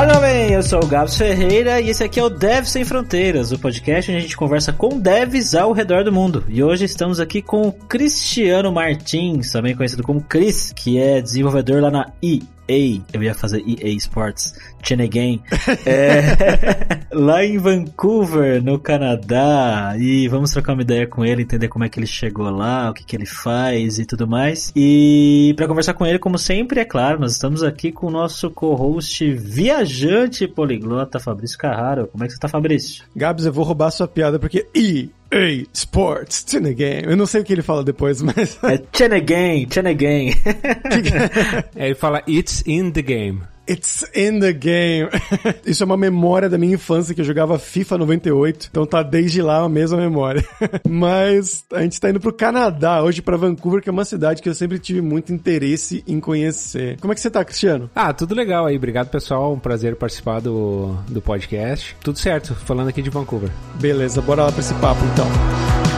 Olá, bem, eu sou o Gabs Ferreira e esse aqui é o Dev Sem Fronteiras, o podcast onde a gente conversa com devs ao redor do mundo. E hoje estamos aqui com o Cristiano Martins, também conhecido como Chris, que é desenvolvedor lá na EA. Eu ia fazer EA Sports, Chenegame, é, lá em Vancouver, no Canadá. E vamos trocar uma ideia com ele, entender como é que ele chegou lá, o que, que ele faz e tudo mais. E para conversar com ele, como sempre, é claro, nós estamos aqui com o nosso co-host viajante poliglota, Fabrício Carraro. Como é que você tá, Fabrício? Gabs, eu vou roubar sua piada porque EA Sports, Chenegame. Eu não sei o que ele fala depois, mas. É Chenegame, Chenegame. é, ele fala It's in the game. It's in the game. Isso é uma memória da minha infância que eu jogava FIFA 98. Então tá desde lá a mesma memória. Mas a gente tá indo pro Canadá hoje para Vancouver, que é uma cidade que eu sempre tive muito interesse em conhecer. Como é que você tá, Cristiano? Ah, tudo legal aí. Obrigado, pessoal. Um prazer participar do, do podcast. Tudo certo, falando aqui de Vancouver. Beleza, bora lá pra esse papo então.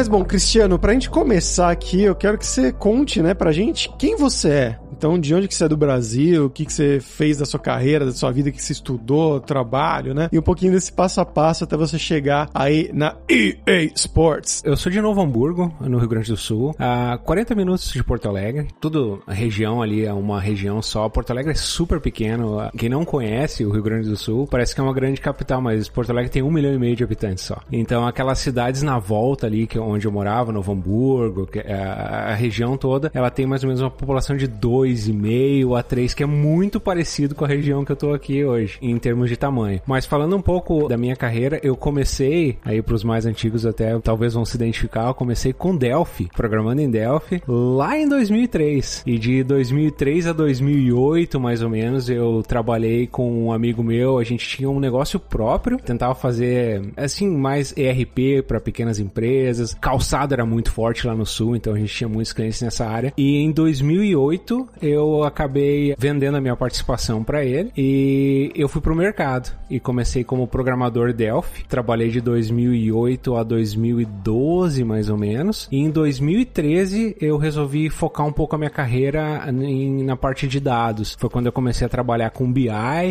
Mas bom, Cristiano, pra gente começar aqui, eu quero que você conte, né, pra gente quem você é. Então, de onde que você é do Brasil, o que que você fez da sua carreira, da sua vida, que você estudou, trabalho, né? E um pouquinho desse passo a passo até você chegar aí na EA Sports. Eu sou de Novo Hamburgo, no Rio Grande do Sul, a 40 minutos de Porto Alegre. Tudo, a região ali é uma região só. Porto Alegre é super pequeno. Quem não conhece o Rio Grande do Sul, parece que é uma grande capital, mas Porto Alegre tem um milhão e meio de habitantes só. Então, aquelas cidades na volta ali, que é onde eu morava, Novo Hamburgo, a, a, região toda, ela tem mais ou menos uma população de 2,5 a 3, que é muito parecido com a região que eu tô aqui hoje, em termos de tamanho. Mas falando um pouco da minha carreira, eu comecei, aí pros mais antigos até talvez vão se identificar, eu comecei com Delphi, programando em Delphi, lá em 2003. E de 2003 a 2008, mais ou menos, eu trabalhei com um amigo meu, a gente tinha um negócio próprio, tentava fazer, assim, mais ERP para pequenas empresas, calçado era muito forte lá no sul, então a gente tinha muitos clientes nessa área. E em 2008 eu acabei vendendo a minha participação para ele e eu fui pro mercado e comecei como programador Delphi. Trabalhei de 2008 a 2012 mais ou menos. E em 2013 eu resolvi focar um pouco a minha carreira em, na parte de dados. Foi quando eu comecei a trabalhar com BI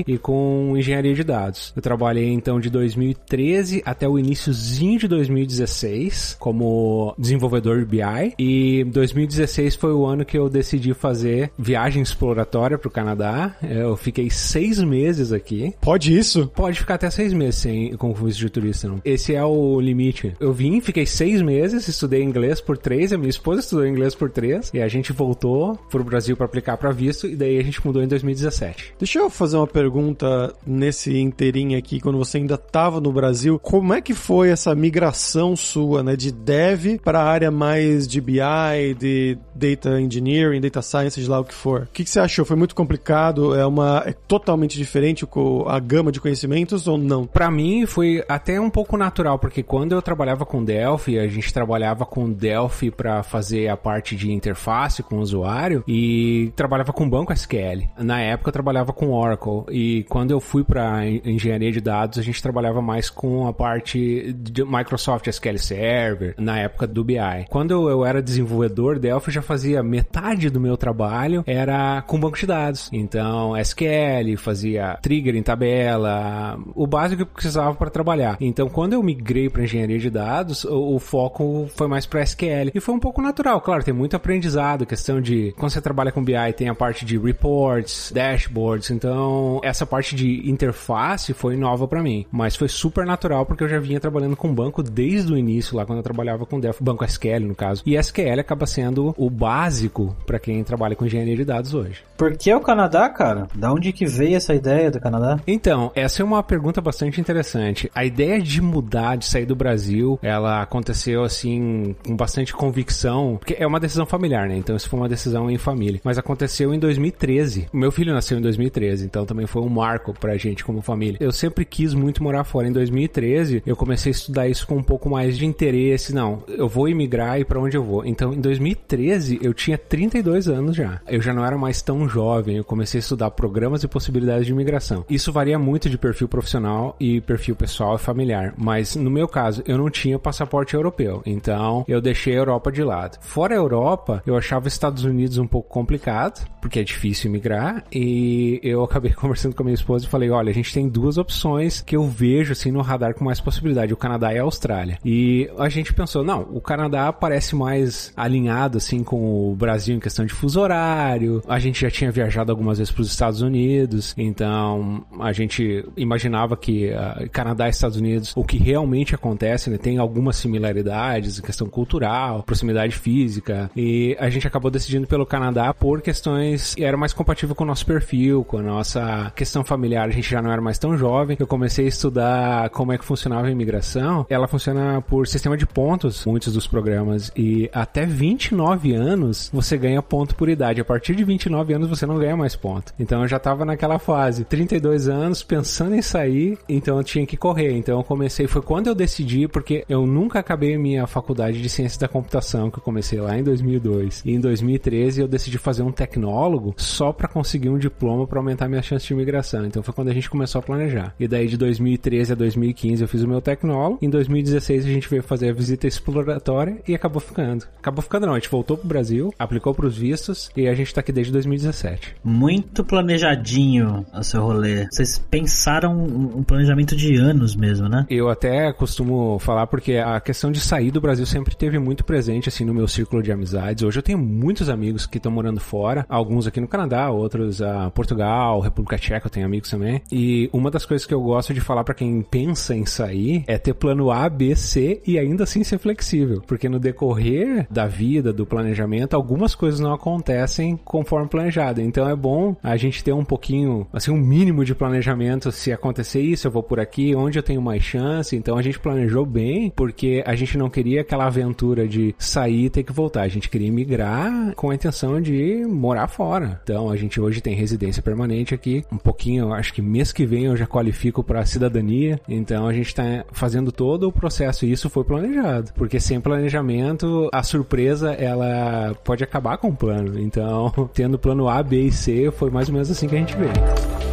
e com engenharia de dados. Eu trabalhei então de 2013 até o iníciozinho de 2016 como desenvolvedor BI e 2016 foi o ano que eu decidi fazer viagem exploratória para o Canadá. Eu fiquei seis meses aqui. Pode isso? Pode ficar até seis meses sem, com visto de turista. Não. Esse é o limite. Eu vim, fiquei seis meses, estudei inglês por três, a minha esposa estudou inglês por três e a gente voltou pro Brasil para aplicar para visto e daí a gente mudou em 2017. Deixa eu fazer uma pergunta nesse inteirinho aqui, quando você ainda estava no Brasil, como é que foi essa migração sua, né, de dev para a área mais de BI, de data engineering, data science, seja lá o que for. O que, que você achou? Foi muito complicado? É uma é totalmente diferente a gama de conhecimentos ou não? Para mim foi até um pouco natural, porque quando eu trabalhava com Delphi, a gente trabalhava com Delphi para fazer a parte de interface com o usuário e trabalhava com banco SQL. Na época eu trabalhava com Oracle e quando eu fui para engenharia de dados, a gente trabalhava mais com a parte de Microsoft SQL Server, na época do BI. Quando eu era desenvolvedor Delphi, já fazia metade do meu trabalho era com banco de dados. Então, SQL, fazia trigger em tabela, o básico que precisava para trabalhar. Então, quando eu migrei para engenharia de dados, o, o foco foi mais para SQL. E foi um pouco natural, claro, tem muito aprendizado, questão de quando você trabalha com BI, tem a parte de reports, dashboards. Então, essa parte de interface foi nova para mim, mas foi super natural porque eu já vinha trabalhando com banco desde o início lá quando eu trabalhava com Delphi, banco SQL no caso. E SQL acaba sendo o básico para quem trabalha com engenharia de dados hoje. Por que o Canadá, cara? Da onde que veio essa ideia do Canadá? Então, essa é uma pergunta bastante interessante. A ideia de mudar, de sair do Brasil, ela aconteceu assim com bastante convicção, porque é uma decisão familiar, né? Então isso foi uma decisão em família. Mas aconteceu em 2013. O meu filho nasceu em 2013, então também foi um marco pra gente como família. Eu sempre quis muito morar fora. Em 2013, eu comecei a estudar isso com um pouco mais de interesse. Não, eu vou imigrar e para onde eu vou. Então, em 2013, eu tinha 32 anos já. Eu já não era mais tão jovem, eu comecei a estudar programas e possibilidades de imigração. Isso varia muito de perfil profissional e perfil pessoal e familiar, mas no meu caso, eu não tinha passaporte europeu, então eu deixei a Europa de lado. Fora a Europa, eu achava os Estados Unidos um pouco complicado, porque é difícil imigrar, e eu acabei conversando com a minha esposa e falei: olha, a gente tem duas opções que eu vejo assim no radar com mais possibilidade: o Canadá e a Austrália. E a gente pensou: não, o Canadá parece mais alinhado assim com o Brasil em questão de fuso horário. A gente já tinha viajado algumas vezes para os Estados Unidos, então a gente imaginava que uh, Canadá e Estados Unidos, o que realmente acontece, né, tem algumas similaridades em questão cultural, proximidade física, e a gente acabou decidindo pelo Canadá por questões era mais compatível com o nosso perfil, com a nossa questão familiar. A gente já não era mais tão jovem. Eu comecei a estudar como é que funcionava a imigração. Ela funciona por sistema de pontos, muitos dos programas, e até 29 anos você ganha ponto por idade. Partir de 29 anos você não ganha mais ponto. Então eu já tava naquela fase, 32 anos, pensando em sair, então eu tinha que correr. Então eu comecei, foi quando eu decidi, porque eu nunca acabei minha faculdade de ciência da computação, que eu comecei lá em 2002. E em 2013 eu decidi fazer um tecnólogo só para conseguir um diploma para aumentar minha chance de imigração. Então foi quando a gente começou a planejar. E daí de 2013 a 2015 eu fiz o meu tecnólogo. Em 2016 a gente veio fazer a visita exploratória e acabou ficando. Acabou ficando não, a gente voltou pro Brasil, aplicou pros vistos e a gente tá aqui desde 2017. Muito planejadinho o seu rolê. Vocês pensaram um planejamento de anos mesmo, né? Eu até costumo falar porque a questão de sair do Brasil sempre teve muito presente assim no meu círculo de amizades. Hoje eu tenho muitos amigos que estão morando fora, alguns aqui no Canadá, outros a Portugal, República Tcheca, eu tenho amigos também. E uma das coisas que eu gosto de falar para quem pensa em sair é ter plano A, B, C e ainda assim ser flexível, porque no decorrer da vida, do planejamento, algumas coisas não acontecem conforme planejado. Então é bom a gente ter um pouquinho, assim, um mínimo de planejamento. Se acontecer isso, eu vou por aqui, onde eu tenho mais chance. Então a gente planejou bem, porque a gente não queria aquela aventura de sair e ter que voltar. A gente queria migrar com a intenção de morar fora. Então a gente hoje tem residência permanente aqui. Um pouquinho, acho que mês que vem eu já qualifico para cidadania. Então a gente está fazendo todo o processo e isso foi planejado, porque sem planejamento a surpresa ela pode acabar com o plano. Então, tendo plano A, B e C, foi mais ou menos assim que a gente veio.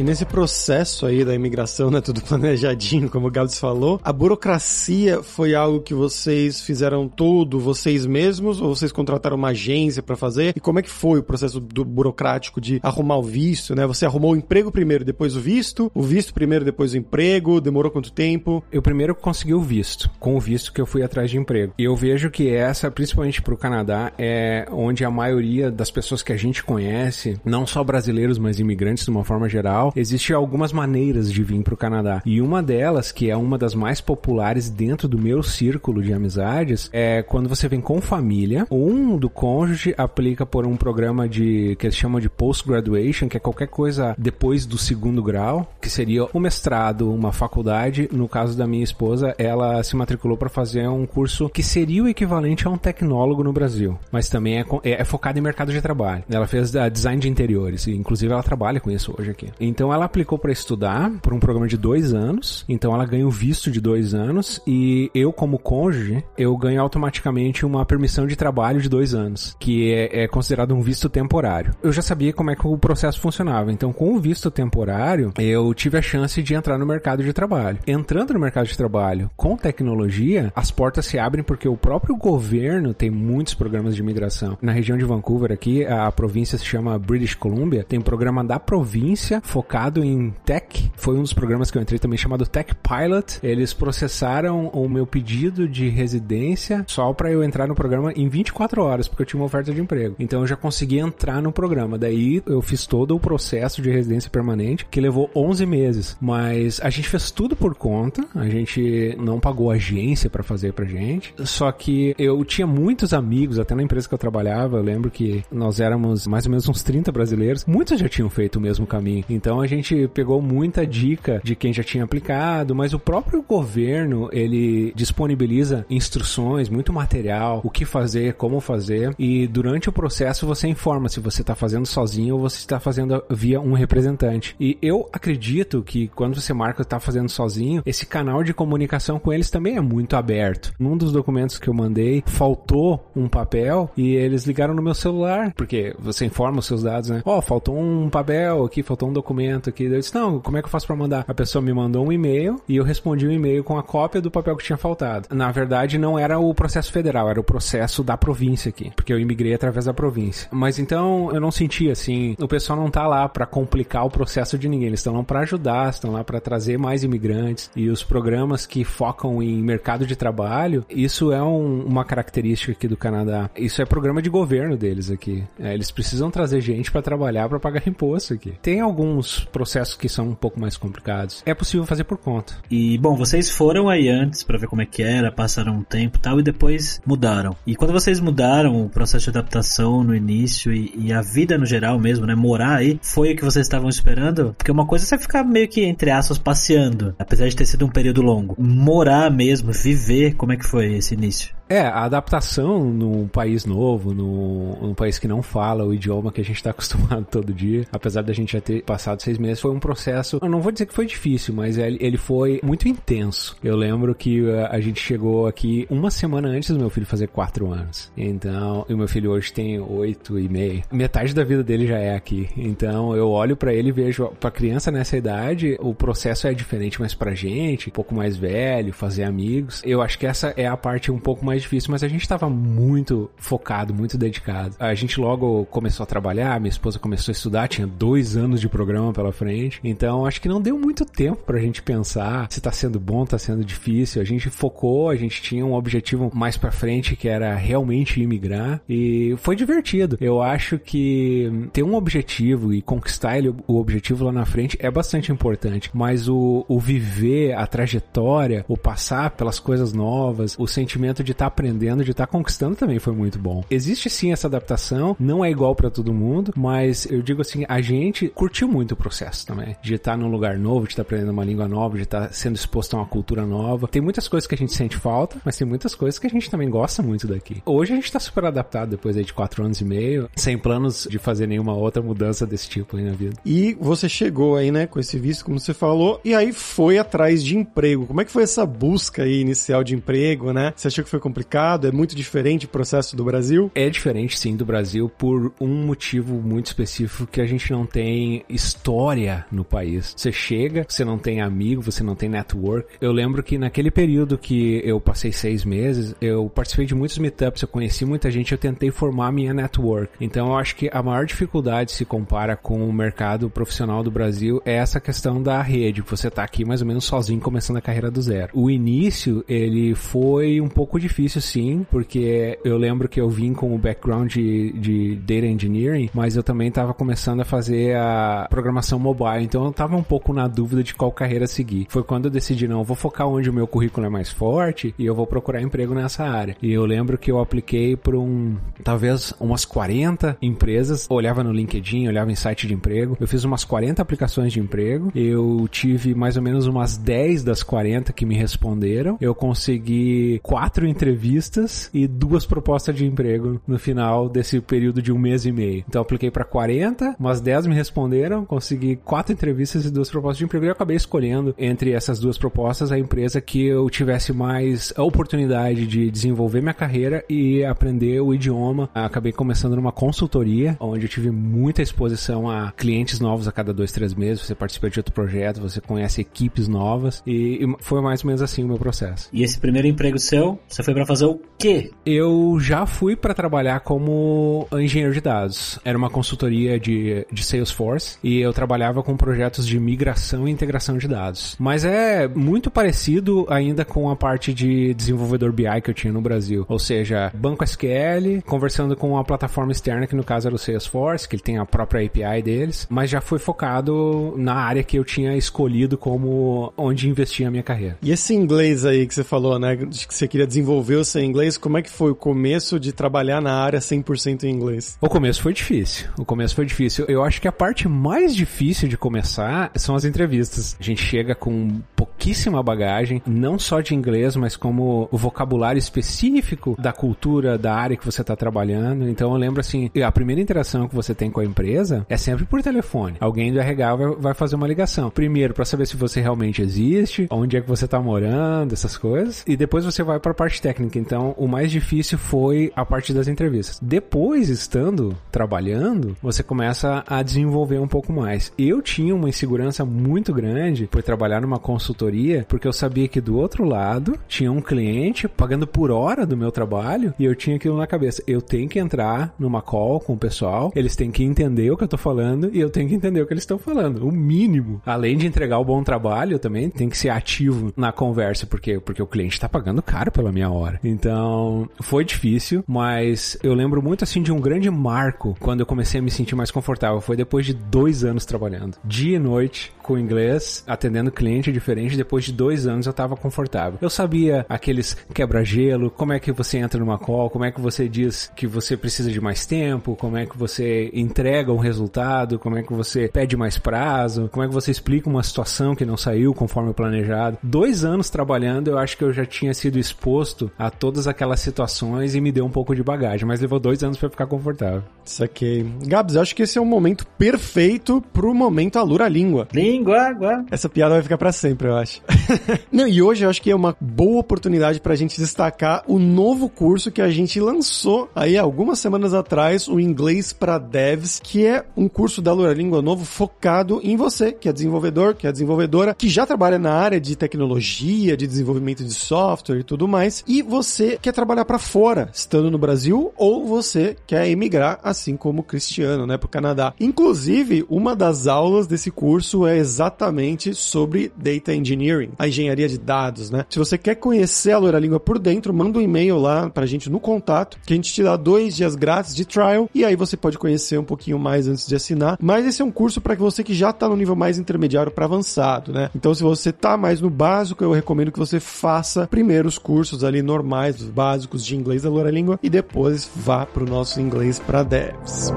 E nesse processo aí da imigração, né, tudo planejadinho, como o Gabs falou, a burocracia foi algo que vocês fizeram tudo vocês mesmos ou vocês contrataram uma agência para fazer? E como é que foi o processo do burocrático de arrumar o visto, né? Você arrumou o emprego primeiro, depois o visto, o visto primeiro, depois o emprego, demorou quanto tempo? Eu primeiro consegui o visto, com o visto que eu fui atrás de emprego. E eu vejo que essa, principalmente para o Canadá, é onde a maioria das pessoas que a gente conhece, não só brasileiros, mas imigrantes de uma forma geral, existem algumas maneiras de vir para o Canadá. E uma delas, que é uma das mais populares dentro do meu círculo de amizades, é quando você vem com família, um do cônjuge aplica por um programa de que eles chamam de post-graduation, que é qualquer coisa depois do segundo grau, que seria um mestrado, uma faculdade. No caso da minha esposa, ela se matriculou para fazer um curso que seria o equivalente a um tecnólogo no Brasil, mas também é, é, é focado em mercado de trabalho. Ela fez uh, design de interiores, e inclusive ela trabalha com isso hoje aqui. Então, então ela aplicou para estudar por um programa de dois anos. Então ela ganha o visto de dois anos e eu como cônjuge eu ganho automaticamente uma permissão de trabalho de dois anos, que é, é considerado um visto temporário. Eu já sabia como é que o processo funcionava. Então com o visto temporário eu tive a chance de entrar no mercado de trabalho. Entrando no mercado de trabalho com tecnologia, as portas se abrem porque o próprio governo tem muitos programas de imigração. Na região de Vancouver aqui, a província se chama British Columbia, tem um programa da província focado focado em tech. Foi um dos programas que eu entrei também chamado Tech Pilot. Eles processaram o meu pedido de residência só para eu entrar no programa em 24 horas, porque eu tinha uma oferta de emprego. Então eu já consegui entrar no programa. Daí eu fiz todo o processo de residência permanente, que levou 11 meses. Mas a gente fez tudo por conta, a gente não pagou agência para fazer pra gente. Só que eu tinha muitos amigos, até na empresa que eu trabalhava, eu lembro que nós éramos mais ou menos uns 30 brasileiros, muitos já tinham feito o mesmo caminho. Então Então a gente pegou muita dica de quem já tinha aplicado, mas o próprio governo, ele disponibiliza instruções, muito material, o que fazer, como fazer, e durante o processo você informa se você está fazendo sozinho ou você está fazendo via um representante. E eu acredito que quando você marca está fazendo sozinho, esse canal de comunicação com eles também é muito aberto. Num dos documentos que eu mandei, faltou um papel e eles ligaram no meu celular, porque você informa os seus dados, né? Ó, oh, faltou um papel aqui, faltou um documento aqui. Eu disse, não, como é que eu faço para mandar? A pessoa me mandou um e-mail e eu respondi o um e-mail com a cópia do papel que tinha faltado. Na verdade, não era o processo federal, era o processo da província aqui, porque eu imigrei através da província. Mas então eu não senti assim, o pessoal não tá lá para complicar o processo de ninguém, eles estão lá para ajudar, estão lá para trazer mais imigrantes e os programas que focam em mercado de trabalho, isso é um, uma característica aqui do Canadá. Isso é programa de governo deles aqui. É, eles precisam trazer gente para trabalhar para pagar imposto aqui. Tem alguns processos que são um pouco mais complicados. É possível fazer por conta. E bom, vocês foram aí antes para ver como é que era, passaram um tempo e tal e depois mudaram. E quando vocês mudaram o processo de adaptação no início e, e a vida no geral mesmo, né, morar aí, foi o que vocês estavam esperando? Porque uma coisa é você ficar meio que entre aspas passeando, apesar de ter sido um período longo. Morar mesmo, viver, como é que foi esse início? É, a adaptação num país novo, num, num país que não fala o idioma que a gente está acostumado todo dia, apesar da gente já ter passado seis meses, foi um processo, eu não vou dizer que foi difícil, mas ele, ele foi muito intenso. Eu lembro que uh, a gente chegou aqui uma semana antes do meu filho fazer quatro anos. Então, o meu filho hoje tem oito e meio. Metade da vida dele já é aqui. Então, eu olho para ele e vejo, pra criança nessa idade, o processo é diferente, mas pra gente, um pouco mais velho, fazer amigos. Eu acho que essa é a parte um pouco mais mais difícil, mas a gente estava muito focado, muito dedicado. A gente logo começou a trabalhar, minha esposa começou a estudar, tinha dois anos de programa pela frente, então acho que não deu muito tempo pra gente pensar se tá sendo bom, tá sendo difícil. A gente focou, a gente tinha um objetivo mais pra frente que era realmente imigrar e foi divertido. Eu acho que ter um objetivo e conquistar ele, o objetivo lá na frente é bastante importante, mas o, o viver, a trajetória, o passar pelas coisas novas, o sentimento de estar tá aprendendo, de estar tá conquistando também foi muito bom. Existe sim essa adaptação, não é igual para todo mundo, mas eu digo assim, a gente curtiu muito o processo também, de estar tá num lugar novo, de estar aprendendo uma língua nova, de estar sendo exposto a uma cultura nova. Tem muitas coisas que a gente sente falta, mas tem muitas coisas que a gente também gosta muito daqui. Hoje a gente tá super adaptado depois de quatro anos e meio, sem planos de fazer nenhuma outra mudança desse tipo aí na vida. E você chegou aí, né, com esse visto, como você falou, e aí foi atrás de emprego. Como é que foi essa busca aí inicial de emprego, né? Você achou que foi complicado? Complicado? É muito diferente o processo do Brasil? É diferente, sim, do Brasil por um motivo muito específico que a gente não tem história no país. Você chega, você não tem amigo, você não tem network. Eu lembro que naquele período que eu passei seis meses, eu participei de muitos meetups, eu conheci muita gente, eu tentei formar minha network. Então eu acho que a maior dificuldade se compara com o mercado profissional do Brasil é essa questão da rede. Você tá aqui mais ou menos sozinho começando a carreira do zero. O início, ele foi um pouco difícil difícil sim, porque eu lembro que eu vim com o background de, de data engineering, mas eu também estava começando a fazer a programação mobile, então eu estava um pouco na dúvida de qual carreira seguir. Foi quando eu decidi, não, eu vou focar onde o meu currículo é mais forte e eu vou procurar emprego nessa área. E eu lembro que eu apliquei para um, talvez umas 40 empresas, olhava no LinkedIn, olhava em site de emprego, eu fiz umas 40 aplicações de emprego, eu tive mais ou menos umas 10 das 40 que me responderam, eu consegui quatro entrevistas entrevistas e duas propostas de emprego no final desse período de um mês e meio. Então apliquei para 40, umas 10 me responderam, consegui quatro entrevistas e duas propostas de emprego e acabei escolhendo entre essas duas propostas a empresa que eu tivesse mais a oportunidade de desenvolver minha carreira e aprender o idioma. Acabei começando numa consultoria, onde eu tive muita exposição a clientes novos a cada dois, três meses. Você participa de outro projeto, você conhece equipes novas e, e foi mais ou menos assim o meu processo. E esse primeiro emprego seu, você foi para fazer o quê? Eu já fui para trabalhar como engenheiro de dados. Era uma consultoria de, de Salesforce e eu trabalhava com projetos de migração e integração de dados. Mas é muito parecido ainda com a parte de desenvolvedor BI que eu tinha no Brasil. Ou seja, banco SQL, conversando com uma plataforma externa, que no caso era o Salesforce, que ele tem a própria API deles, mas já foi focado na área que eu tinha escolhido como onde investir a minha carreira. E esse inglês aí que você falou, né, de que você queria desenvolver desenvolveu seu inglês? Como é que foi o começo de trabalhar na área 100% em inglês? O começo foi difícil. O começo foi difícil. Eu acho que a parte mais difícil de começar são as entrevistas. A gente chega com pouquíssima bagagem, não só de inglês, mas como o vocabulário específico da cultura, da área que você está trabalhando. Então eu lembro assim, a primeira interação que você tem com a empresa é sempre por telefone. Alguém do RH vai fazer uma ligação. Primeiro, para saber se você realmente existe, onde é que você está morando, essas coisas. E depois você vai para a parte técnica. Então, o mais difícil foi a parte das entrevistas. Depois, estando trabalhando, você começa a desenvolver um pouco mais. Eu tinha uma insegurança muito grande por trabalhar numa consultoria, porque eu sabia que do outro lado tinha um cliente pagando por hora do meu trabalho e eu tinha aquilo na cabeça. Eu tenho que entrar numa call com o pessoal, eles têm que entender o que eu tô falando e eu tenho que entender o que eles estão falando. O mínimo. Além de entregar o bom trabalho, eu também tenho que ser ativo na conversa, porque, porque o cliente tá pagando caro pela minha hora. Então, foi difícil, mas eu lembro muito assim de um grande marco quando eu comecei a me sentir mais confortável. Foi depois de dois anos trabalhando, dia e noite, com inglês, atendendo cliente diferente. Depois de dois anos eu tava confortável. Eu sabia aqueles quebra-gelo, como é que você entra numa call, como é que você diz que você precisa de mais tempo, como é que você entrega um resultado, como é que você pede mais prazo, como é que você explica uma situação que não saiu conforme planejado. Dois anos trabalhando, eu acho que eu já tinha sido exposto a todas aquelas situações e me deu um pouco de bagagem, mas levou dois anos para ficar confortável. Saquei. Gabs, eu acho que esse é o momento perfeito pro momento Alura Língua. Língua, água. Essa piada vai ficar para sempre, eu acho. Não, e hoje eu acho que é uma boa oportunidade pra gente destacar o novo curso que a gente lançou aí algumas semanas atrás, o Inglês para Devs, que é um curso da Alura Língua novo focado em você, que é desenvolvedor, que é desenvolvedora, que já trabalha na área de tecnologia, de desenvolvimento de software e tudo mais, e você quer trabalhar para fora, estando no Brasil, ou você quer emigrar, assim como o Cristiano, né, pro Canadá. Inclusive, uma das aulas desse curso é exatamente sobre Data Engineering, a engenharia de dados, né? Se você quer conhecer a Loira Língua por dentro, manda um e-mail lá pra gente no contato, que a gente te dá dois dias grátis de trial, e aí você pode conhecer um pouquinho mais antes de assinar. Mas esse é um curso para você que já tá no nível mais intermediário para avançado, né? Então, se você tá mais no básico, eu recomendo que você faça primeiro os cursos ali normais, os básicos de inglês da Loira Língua, e depois vá pro nosso inglês para devs.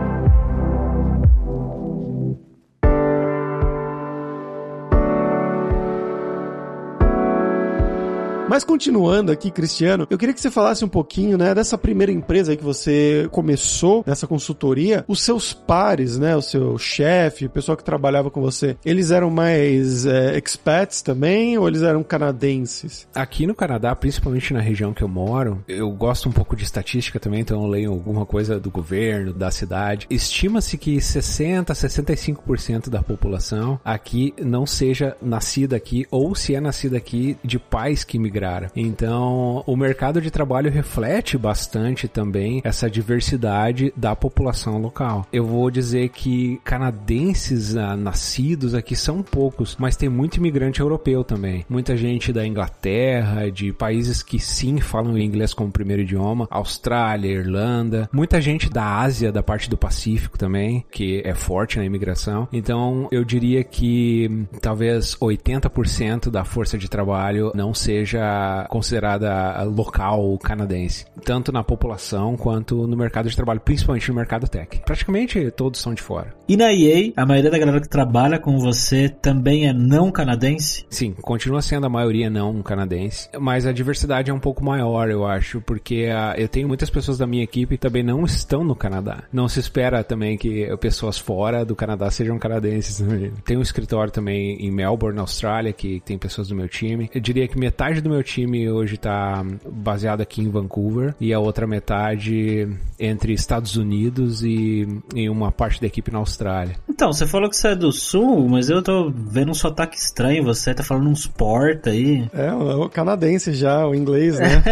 Mas continuando aqui, Cristiano, eu queria que você falasse um pouquinho, né, dessa primeira empresa que você começou, nessa consultoria. Os seus pares, né, o seu chefe, o pessoal que trabalhava com você, eles eram mais é, expats também ou eles eram canadenses? Aqui no Canadá, principalmente na região que eu moro, eu gosto um pouco de estatística também, então eu leio alguma coisa do governo, da cidade. Estima-se que 60, 65% da população aqui não seja nascida aqui ou se é nascida aqui de pais que migraram então, o mercado de trabalho reflete bastante também essa diversidade da população local. Eu vou dizer que canadenses ah, nascidos aqui são poucos, mas tem muito imigrante europeu também. Muita gente da Inglaterra, de países que sim falam inglês como primeiro idioma, Austrália, Irlanda, muita gente da Ásia, da parte do Pacífico também, que é forte na imigração. Então, eu diria que talvez 80% da força de trabalho não seja considerada local canadense, tanto na população quanto no mercado de trabalho, principalmente no mercado tech. Praticamente todos são de fora. E na EA, a maioria da galera que trabalha com você também é não canadense? Sim, continua sendo a maioria não canadense, mas a diversidade é um pouco maior, eu acho, porque uh, eu tenho muitas pessoas da minha equipe que também não estão no Canadá. Não se espera também que pessoas fora do Canadá sejam canadenses. Tem um escritório também em Melbourne, Austrália, que tem pessoas do meu time. Eu diria que metade do meu time hoje está baseado aqui em Vancouver e a outra metade entre Estados Unidos e, e uma parte da equipe na Austrália. Então, você falou que você é do sul, mas eu tô vendo um sotaque estranho. Você tá falando uns porta aí. É, o canadense já, o inglês, né?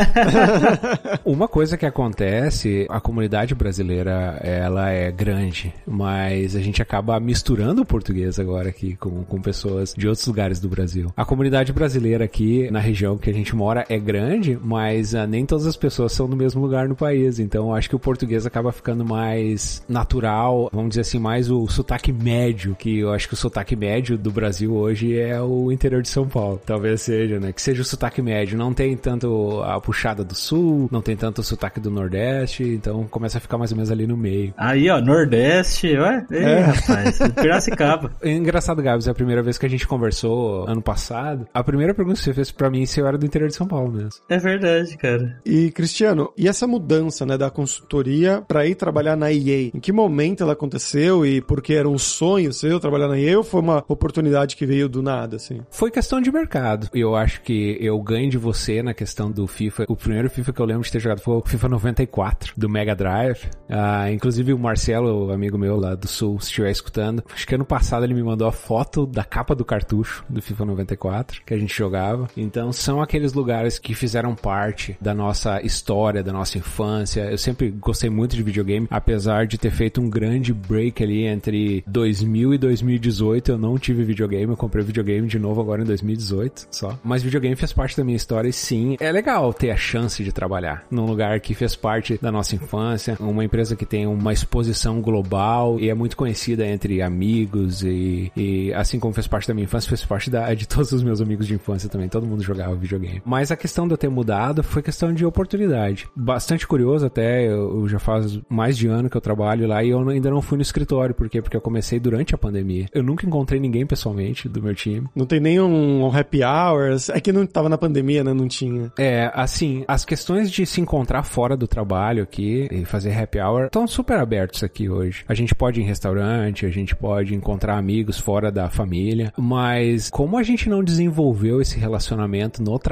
uma coisa que acontece, a comunidade brasileira, ela é grande, mas a gente acaba misturando o português agora aqui com, com pessoas de outros lugares do Brasil. A comunidade brasileira aqui na região que a gente gente mora é grande, mas uh, nem todas as pessoas são no mesmo lugar no país. Então acho que o português acaba ficando mais natural, vamos dizer assim, mais o sotaque médio, que eu acho que o sotaque médio do Brasil hoje é o interior de São Paulo. Talvez seja, né? Que seja o sotaque médio. Não tem tanto a puxada do sul, não tem tanto o sotaque do Nordeste, então começa a ficar mais ou menos ali no meio. Aí, ó, Nordeste, ué? Ei, é. rapaz, Piracicaba. Engraçado, Gabs, é a primeira vez que a gente conversou ano passado. A primeira pergunta que você fez pra mim se eu era do interior de São Paulo mesmo. É verdade, cara. E, Cristiano, e essa mudança, né, da consultoria pra ir trabalhar na EA? Em que momento ela aconteceu e porque era um sonho seu trabalhar na EA ou foi uma oportunidade que veio do nada, assim? Foi questão de mercado. Eu acho que eu ganho de você na questão do FIFA. O primeiro FIFA que eu lembro de ter jogado foi o FIFA 94, do Mega Drive. Ah, inclusive o Marcelo, amigo meu lá do Sul, se estiver escutando, acho que ano passado ele me mandou a foto da capa do cartucho do FIFA 94 que a gente jogava. Então são aqueles lugares que fizeram parte da nossa história, da nossa infância. Eu sempre gostei muito de videogame, apesar de ter feito um grande break ali entre 2000 e 2018. Eu não tive videogame, eu comprei videogame de novo agora em 2018 só. Mas videogame fez parte da minha história e sim, é legal ter a chance de trabalhar num lugar que fez parte da nossa infância, uma empresa que tem uma exposição global e é muito conhecida entre amigos e, e assim como fez parte da minha infância, fez parte da, de todos os meus amigos de infância também. Todo mundo jogava videogame. Mas a questão de eu ter mudado foi questão de oportunidade. Bastante curioso até, eu, eu já faz mais de ano que eu trabalho lá e eu ainda não fui no escritório. Por quê? Porque eu comecei durante a pandemia. Eu nunca encontrei ninguém pessoalmente do meu time. Não tem nenhum happy hours. É que não tava na pandemia, né? Não tinha. É, assim, as questões de se encontrar fora do trabalho aqui e fazer happy hour estão super abertos aqui hoje. A gente pode ir em restaurante, a gente pode encontrar amigos fora da família, mas como a gente não desenvolveu esse relacionamento no trabalho,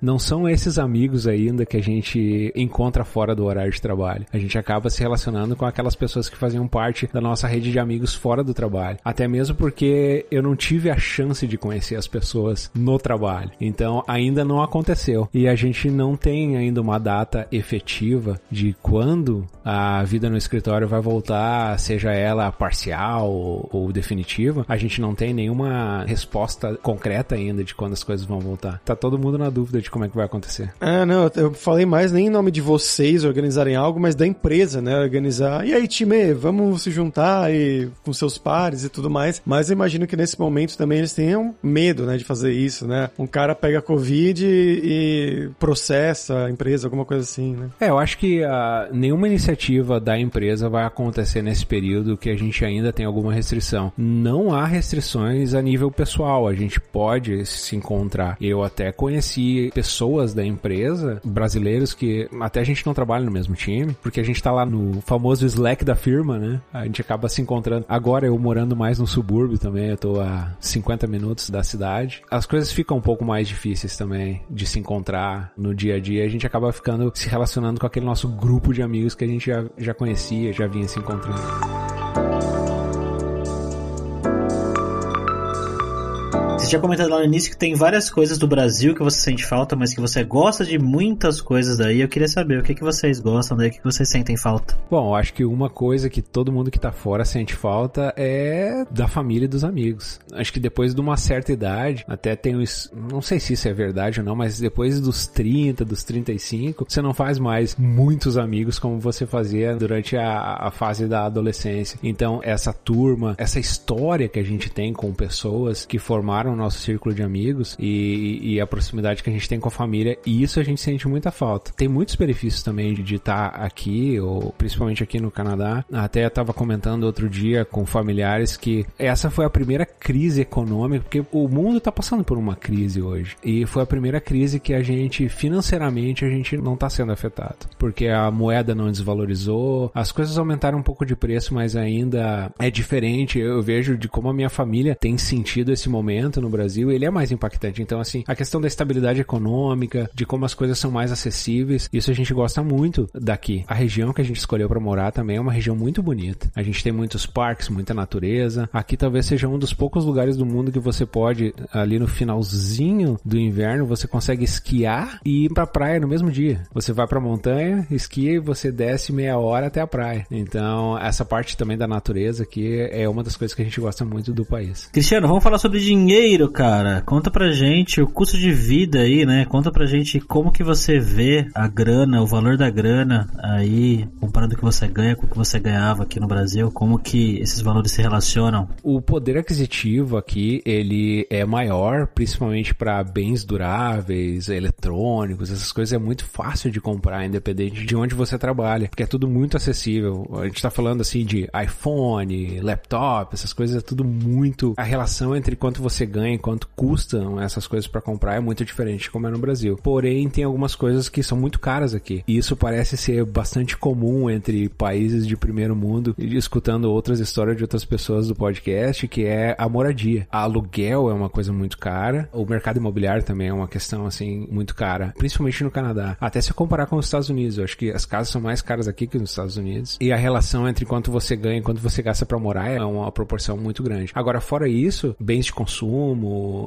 não são esses amigos ainda que a gente encontra fora do horário de trabalho. A gente acaba se relacionando com aquelas pessoas que faziam parte da nossa rede de amigos fora do trabalho. Até mesmo porque eu não tive a chance de conhecer as pessoas no trabalho. Então ainda não aconteceu. E a gente não tem ainda uma data efetiva de quando a vida no escritório vai voltar, seja ela parcial ou, ou definitiva. A gente não tem nenhuma resposta concreta ainda de quando as coisas vão voltar. Tá todo mundo na dúvida de como é que vai acontecer. Ah, não, eu falei mais nem em nome de vocês organizarem algo, mas da empresa, né? Organizar. E aí, time, vamos se juntar e com seus pares e tudo mais. Mas eu imagino que nesse momento também eles tenham medo, né, de fazer isso, né? Um cara pega Covid e, processa a empresa, alguma coisa assim, né? É, eu acho que uh, nenhuma iniciativa da empresa vai acontecer nesse período que a gente ainda tem alguma restrição. Não há restrições a nível pessoal, a gente pode se encontrar. Eu até conheci pessoas da empresa, brasileiros, que até a gente não trabalha no mesmo time, porque a gente tá lá no famoso Slack da firma, né? A gente acaba se encontrando. Agora eu morando mais no subúrbio também, eu tô a 50 minutos da cidade. As coisas ficam um pouco mais difíceis também de se encontrar no dia a dia. A gente acaba ficando se relacionando com aquele nosso grupo de amigos que a gente já, já conhecia, já vinha se encontrando. Tinha comentado lá no início que tem várias coisas do Brasil que você sente falta, mas que você gosta de muitas coisas daí. Eu queria saber o que, que vocês gostam daí, o que, que vocês sentem falta. Bom, acho que uma coisa que todo mundo que tá fora sente falta é da família e dos amigos. Acho que depois de uma certa idade, até tem os. Não sei se isso é verdade ou não, mas depois dos 30, dos 35, você não faz mais muitos amigos como você fazia durante a, a fase da adolescência. Então, essa turma, essa história que a gente tem com pessoas que formaram nosso círculo de amigos e, e, a proximidade que a gente tem com a família, e isso a gente sente muita falta. Tem muitos benefícios também de estar aqui, ou principalmente aqui no Canadá. Até estava comentando outro dia com familiares que essa foi a primeira crise econômica, porque o mundo está passando por uma crise hoje. E foi a primeira crise que a gente, financeiramente, a gente não está sendo afetado. Porque a moeda não desvalorizou, as coisas aumentaram um pouco de preço, mas ainda é diferente. Eu vejo de como a minha família tem sentido esse momento no Brasil, ele é mais impactante. Então, assim, a questão da estabilidade econômica, de como as coisas são mais acessíveis, isso a gente gosta muito daqui. A região que a gente escolheu para morar também é uma região muito bonita. A gente tem muitos parques, muita natureza. Aqui talvez seja um dos poucos lugares do mundo que você pode, ali no finalzinho do inverno, você consegue esquiar e ir pra praia no mesmo dia. Você vai pra montanha, esquia e você desce meia hora até a praia. Então, essa parte também da natureza aqui é uma das coisas que a gente gosta muito do país. Cristiano, vamos falar sobre dinheiro Primeiro, cara, conta pra gente o custo de vida aí, né? Conta pra gente como que você vê a grana, o valor da grana aí, comparando o que você ganha com o que você ganhava aqui no Brasil, como que esses valores se relacionam? O poder aquisitivo aqui, ele é maior, principalmente para bens duráveis, eletrônicos, essas coisas é muito fácil de comprar, independente de onde você trabalha, porque é tudo muito acessível. A gente tá falando assim de iPhone, laptop, essas coisas é tudo muito. A relação entre quanto você ganha e quanto custam essas coisas para comprar é muito diferente como é no Brasil. Porém, tem algumas coisas que são muito caras aqui. E isso parece ser bastante comum entre países de primeiro mundo, escutando outras histórias de outras pessoas do podcast, que é a moradia. Aluguel é uma coisa muito cara, o mercado imobiliário também é uma questão assim muito cara, principalmente no Canadá. Até se comparar com os Estados Unidos, eu acho que as casas são mais caras aqui que nos Estados Unidos. E a relação entre quanto você ganha e quanto você gasta para morar é uma proporção muito grande. Agora, fora isso, bens de consumo,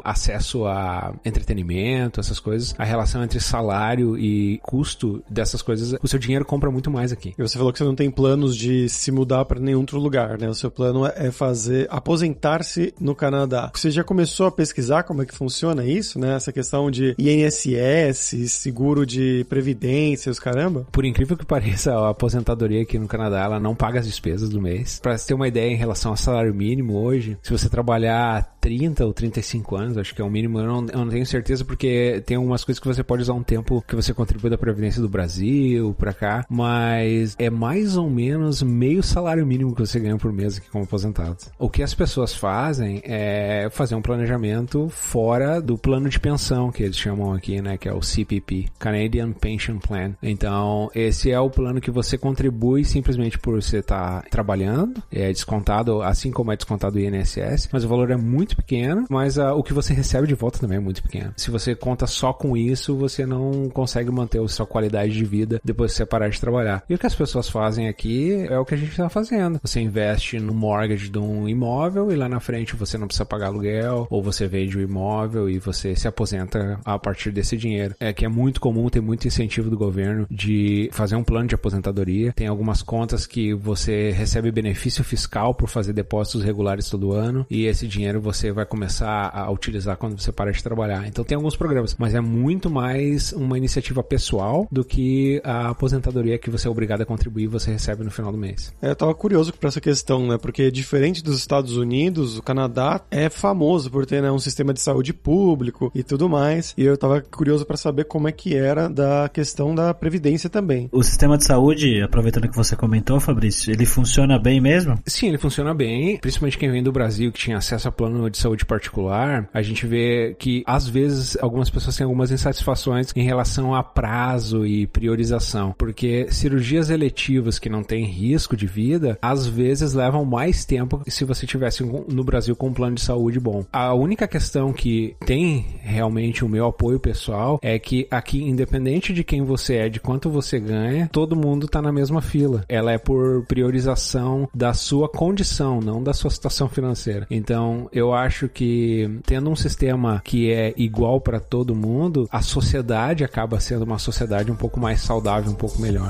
acesso a entretenimento, essas coisas, a relação entre salário e custo dessas coisas, o seu dinheiro compra muito mais aqui. E você falou que você não tem planos de se mudar para nenhum outro lugar, né? O seu plano é fazer aposentar-se no Canadá. Você já começou a pesquisar como é que funciona isso, né? Essa questão de INSS, seguro de previdência, os caramba? Por incrível que pareça, a aposentadoria aqui no Canadá, ela não paga as despesas do mês. Para você ter uma ideia em relação ao salário mínimo hoje, se você trabalhar 30 ou 35 anos, acho que é o mínimo, eu não, eu não tenho certeza porque tem algumas coisas que você pode usar um tempo que você contribui da Previdência do Brasil pra cá, mas é mais ou menos meio salário mínimo que você ganha por mês aqui como aposentado. O que as pessoas fazem é fazer um planejamento fora do plano de pensão que eles chamam aqui, né, que é o CPP, Canadian Pension Plan. Então, esse é o plano que você contribui simplesmente por você estar tá trabalhando, é descontado, assim como é descontado o INSS, mas o valor é muito pequeno, mas uh, o que você recebe de volta também é muito pequeno. Se você conta só com isso, você não consegue manter a sua qualidade de vida depois que você parar de trabalhar. E o que as pessoas fazem aqui é o que a gente está fazendo. Você investe no mortgage de um imóvel e lá na frente você não precisa pagar aluguel, ou você vende o imóvel e você se aposenta a partir desse dinheiro. É que é muito comum, tem muito incentivo do governo de fazer um plano de aposentadoria. Tem algumas contas que você recebe benefício fiscal por fazer depósitos regulares todo ano e esse dinheiro você vai começar a utilizar quando você para de trabalhar. Então tem alguns programas, mas é muito mais uma iniciativa pessoal do que a aposentadoria que você é obrigado a contribuir e você recebe no final do mês. É, eu tava curioso para essa questão, né? Porque diferente dos Estados Unidos, o Canadá é famoso por ter né, um sistema de saúde público e tudo mais. E eu tava curioso para saber como é que era da questão da previdência também. O sistema de saúde, aproveitando que você comentou, Fabrício, ele funciona bem mesmo? Sim, ele funciona bem. Principalmente quem vem do Brasil que tinha acesso a plano de saúde particular, a gente vê que às vezes algumas pessoas têm algumas insatisfações em relação a prazo e priorização, porque cirurgias eletivas que não têm risco de vida, às vezes levam mais tempo que se você tivesse no Brasil com um plano de saúde bom. A única questão que tem realmente o meu apoio pessoal é que aqui, independente de quem você é, de quanto você ganha, todo mundo tá na mesma fila. Ela é por priorização da sua condição, não da sua situação financeira. Então, eu acho que tendo um sistema que é igual para todo mundo, a sociedade acaba sendo uma sociedade um pouco mais saudável, um pouco melhor.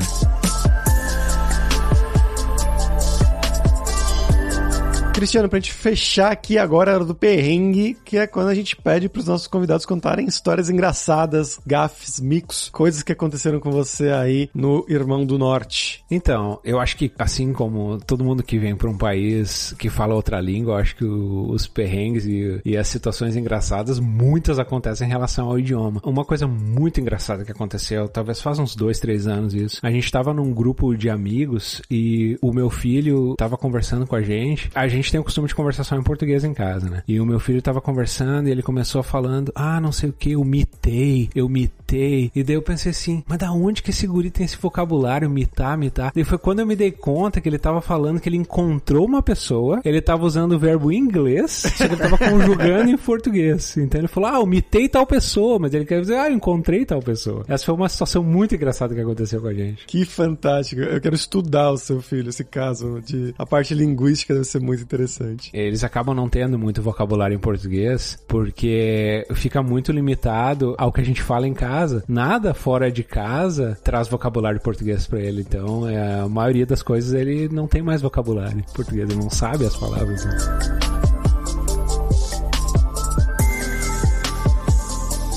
Cristiano, pra gente fechar aqui agora a hora do perrengue, que é quando a gente pede pros nossos convidados contarem histórias engraçadas, gafes, micos, coisas que aconteceram com você aí no Irmão do Norte. Então, eu acho que assim como todo mundo que vem para um país que fala outra língua, eu acho que o, os perrengues e, e, as situações engraçadas, muitas acontecem em relação ao idioma. Uma coisa muito engraçada que aconteceu, talvez faz uns dois, três anos isso. A gente tava num grupo de amigos e o meu filho tava conversando com a gente. A gente gente tem o costume de conversar só em português em casa, né? E o meu filho tava conversando e ele começou falando, ah, não sei o que, eu mitei, eu mitei. E daí eu pensei assim, mas da onde que esse guri tem esse vocabulário, mitar, mitar? E foi quando eu me dei conta que ele tava falando que ele encontrou uma pessoa, ele tava usando o verbo em inglês, só que ele tava conjugando em português. Então ele falou, ah, eu mitei tal pessoa, mas ele quer dizer, ah, eu encontrei tal pessoa. Essa foi uma situação muito engraçada que aconteceu com a gente. Que fantástico. Eu quero estudar o seu filho, esse caso de a parte linguística deve ser muito interessante. Eles acabam não tendo muito vocabulário em português porque fica muito limitado ao que a gente fala em casa. Nada fora de casa traz vocabulário português para ele. Então, é, a maioria das coisas ele não tem mais vocabulário em português, ele não sabe as palavras. Né?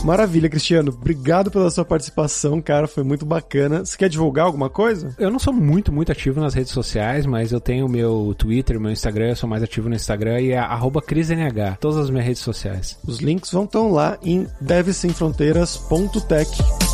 Maravilha, Cristiano. Obrigado pela sua participação, cara. Foi muito bacana. Você quer divulgar alguma coisa? Eu não sou muito, muito ativo nas redes sociais, mas eu tenho meu Twitter, meu Instagram. Eu sou mais ativo no Instagram e é CrisNH. Todas as minhas redes sociais. Os links vão estar lá em devsemfronteiras.tech.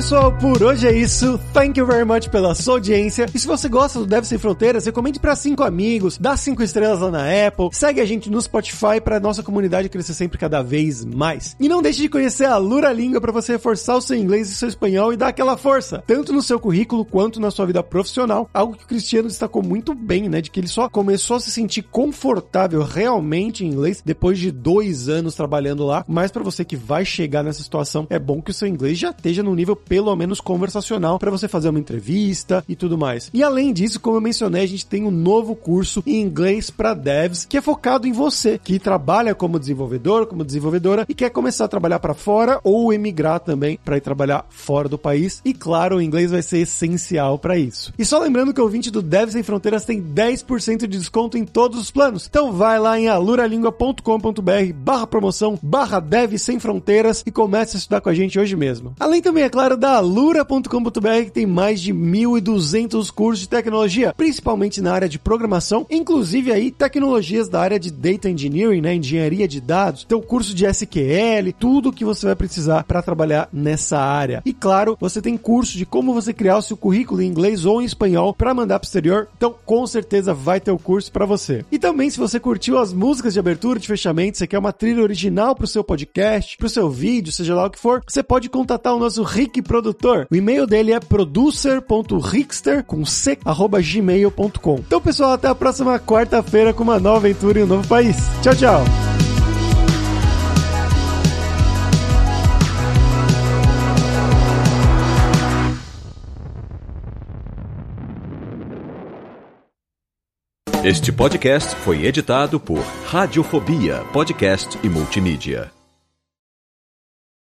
pessoal, por hoje é isso. Thank you very much pela sua audiência. E se você gosta do Deve Sem Fronteiras, recomende para cinco amigos, dá cinco estrelas lá na Apple, segue a gente no Spotify para nossa comunidade crescer sempre cada vez mais. E não deixe de conhecer a Lura Língua para você reforçar o seu inglês e seu espanhol e dar aquela força, tanto no seu currículo quanto na sua vida profissional. Algo que o Cristiano destacou muito bem, né? De que ele só começou a se sentir confortável realmente em inglês depois de dois anos trabalhando lá. Mas para você que vai chegar nessa situação, é bom que o seu inglês já esteja no nível pelo menos conversacional para você fazer uma entrevista e tudo mais. E além disso, como eu mencionei, a gente tem um novo curso em inglês para devs que é focado em você que trabalha como desenvolvedor, como desenvolvedora e quer começar a trabalhar para fora ou emigrar também para ir trabalhar fora do país. E claro, o inglês vai ser essencial para isso. E só lembrando que o ouvinte do Devs Sem Fronteiras tem 10% de desconto em todos os planos. Então vai lá em aluralingua.com.br barra promoção barra Dev Sem Fronteiras e comece a estudar com a gente hoje mesmo. Além também, é claro, da alura.com.br que tem mais de 1.200 cursos de tecnologia, principalmente na área de programação, inclusive aí tecnologias da área de data engineering, né, engenharia de dados, tem o curso de SQL, tudo que você vai precisar para trabalhar nessa área. E claro, você tem curso de como você criar o seu currículo em inglês ou em espanhol para mandar para o exterior. Então, com certeza vai ter o curso para você. E também se você curtiu as músicas de abertura e de fechamento, você quer uma trilha original para o seu podcast, para o seu vídeo, seja lá o que for, você pode contatar o nosso Rick produtor. O e-mail dele é producer.rickster com c arroba gmail.com. Então, pessoal, até a próxima quarta-feira com uma nova aventura em um novo país. Tchau, tchau. Este podcast foi editado por Radiofobia, podcast e multimídia.